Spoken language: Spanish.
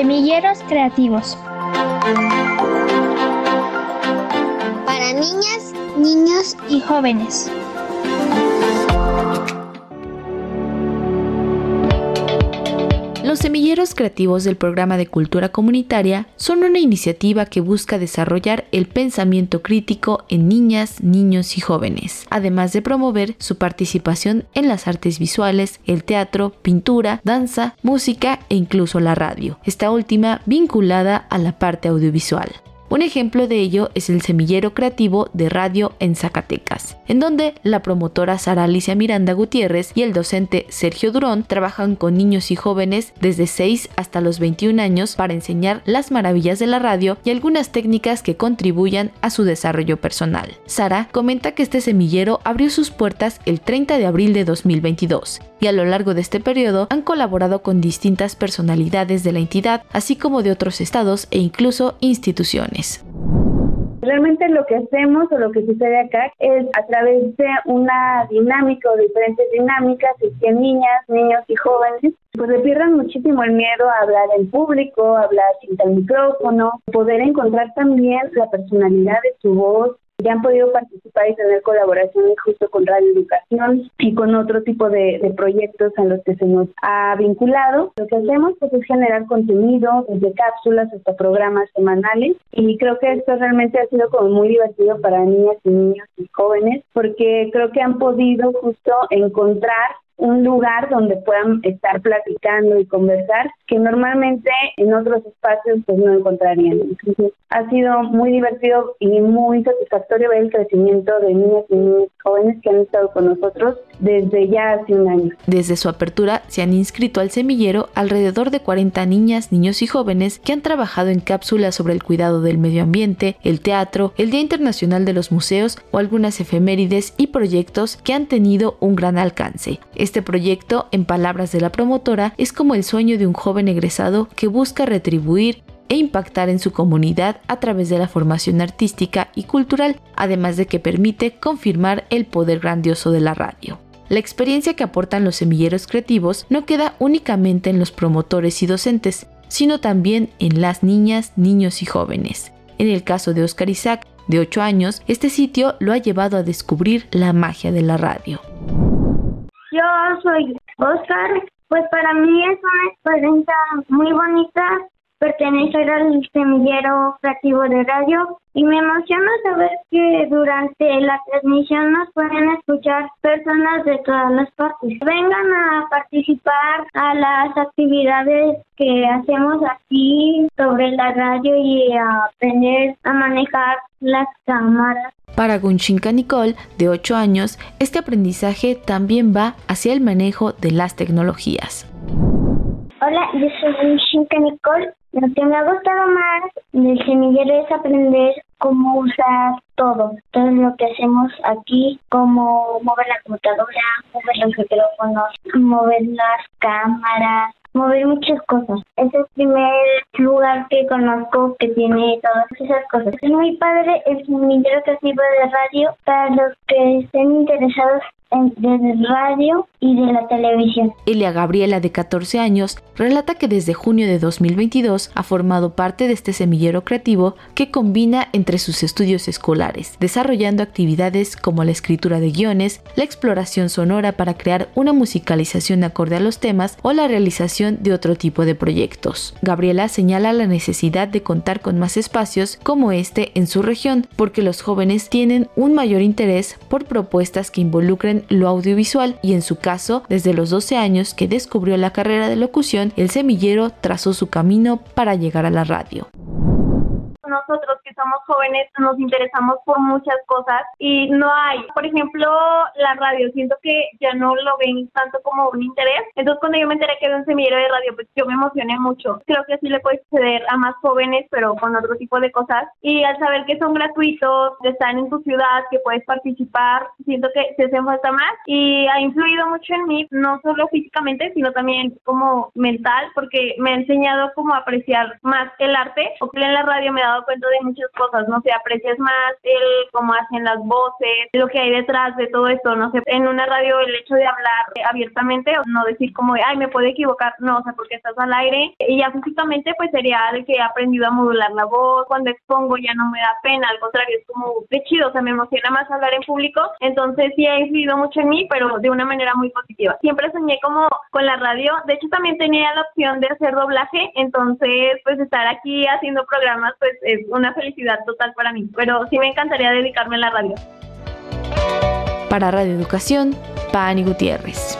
Semilleros creativos. Para niñas, niños y jóvenes. Los semilleros creativos del programa de cultura comunitaria son una iniciativa que busca desarrollar el pensamiento crítico en niñas, niños y jóvenes, además de promover su participación en las artes visuales, el teatro, pintura, danza, música e incluso la radio, esta última vinculada a la parte audiovisual. Un ejemplo de ello es el semillero creativo de radio en Zacatecas, en donde la promotora Sara Alicia Miranda Gutiérrez y el docente Sergio Durón trabajan con niños y jóvenes desde 6 hasta los 21 años para enseñar las maravillas de la radio y algunas técnicas que contribuyan a su desarrollo personal. Sara comenta que este semillero abrió sus puertas el 30 de abril de 2022 y a lo largo de este periodo han colaborado con distintas personalidades de la entidad, así como de otros estados e incluso instituciones. Realmente lo que hacemos o lo que sucede acá es a través de una dinámica o diferentes dinámicas que niñas, niños y jóvenes pues le pierdan muchísimo el miedo a hablar en público, hablar sin el micrófono, poder encontrar también la personalidad de su voz, ya han podido participar y tener colaboraciones justo con Radio Educación y con otro tipo de, proyectos a los que se nos ha vinculado. Lo que hacemos pues, es generar contenido desde cápsulas hasta programas semanales y creo que esto realmente ha sido como muy divertido para niñas y niños y jóvenes porque creo que han podido justo encontrar un lugar donde puedan estar platicando y conversar que normalmente en otros espacios pues no encontrarían. Ha sido muy divertido y muy satisfactorio ver el crecimiento de niñas y niños jóvenes que han estado con nosotros desde ya hace un año. Desde su apertura se han inscrito al semillero alrededor de 40 niñas, niños y jóvenes que han trabajado en cápsulas sobre el cuidado del medio ambiente, el teatro, el Día Internacional de los Museos o algunas efemérides y proyectos que han tenido un gran alcance. Este proyecto, en palabras de la promotora, es como el sueño de un joven egresado que busca retribuir e impactar en su comunidad a través de la formación artística y cultural, además de que permite confirmar el poder grandioso de la radio. La experiencia que aportan los semilleros creativos no queda únicamente en los promotores y docentes, sino también en las niñas, niños y jóvenes. En el caso de Oscar Isaac, de 8 años, este sitio lo ha llevado a descubrir la magia de la radio. Yo soy Oscar, pues para mí es una experiencia muy bonita pertenecer al semillero creativo de radio y me emociona saber que durante la transmisión nos pueden escuchar personas de todas las partes. Vengan a participar a las actividades que hacemos aquí sobre la radio y aprender a manejar las cámaras. Para Gunchinka Nicole, de 8 años, este aprendizaje también va hacia el manejo de las tecnologías. Hola, yo soy Gunchinka Nicole. Lo que me ha gustado más del semillero es aprender cómo usar todo, todo lo que hacemos aquí, cómo mover la computadora, mover los micrófonos, mover las cámaras, mover muchas cosas. Es el primer lugar que conozco que tiene todas esas cosas. Es muy padre el semillero creativo de radio para los que estén interesados de radio y de la televisión. Elia Gabriela, de 14 años, relata que desde junio de 2022 ha formado parte de este semillero creativo que combina entre sus estudios escolares, desarrollando actividades como la escritura de guiones, la exploración sonora para crear una musicalización acorde a los temas o la realización de otro tipo de proyectos. Gabriela señala la necesidad de contar con más espacios como este en su región, porque los jóvenes tienen un mayor interés por propuestas que involucren lo audiovisual y en su caso, desde los 12 años que descubrió la carrera de locución, el semillero trazó su camino para llegar a la radio nosotros que somos jóvenes nos interesamos por muchas cosas y no hay, por ejemplo, la radio, siento que ya no lo ven tanto como un interés. Entonces cuando yo me enteré que era un semillero de radio, pues yo me emocioné mucho. Creo que así le puede suceder a más jóvenes, pero con otro tipo de cosas. Y al saber que son gratuitos, que están en tu ciudad, que puedes participar, siento que se hace falta más y ha influido mucho en mí, no solo físicamente, sino también como mental, porque me ha enseñado cómo apreciar más el arte. O que en la radio me ha dado cuenta de muchas cosas, no sé, aprecias más el cómo hacen las voces, lo que hay detrás de todo esto, no sé, en una radio el hecho de hablar abiertamente, o no decir como, ay, me puedo equivocar, no, o sea, porque estás al aire, y ya físicamente pues sería de que he aprendido a modular la voz, cuando expongo ya no me da pena, al contrario, es como de chido, o sea, me emociona más hablar en público, entonces sí ha influido mucho en mí, pero de una manera muy positiva. Siempre soñé como con la radio, de hecho también tenía la opción de hacer doblaje, entonces pues estar aquí haciendo programas pues es una felicidad total para mí, pero sí me encantaría dedicarme a la radio. Para Radio Educación, Pani Gutiérrez.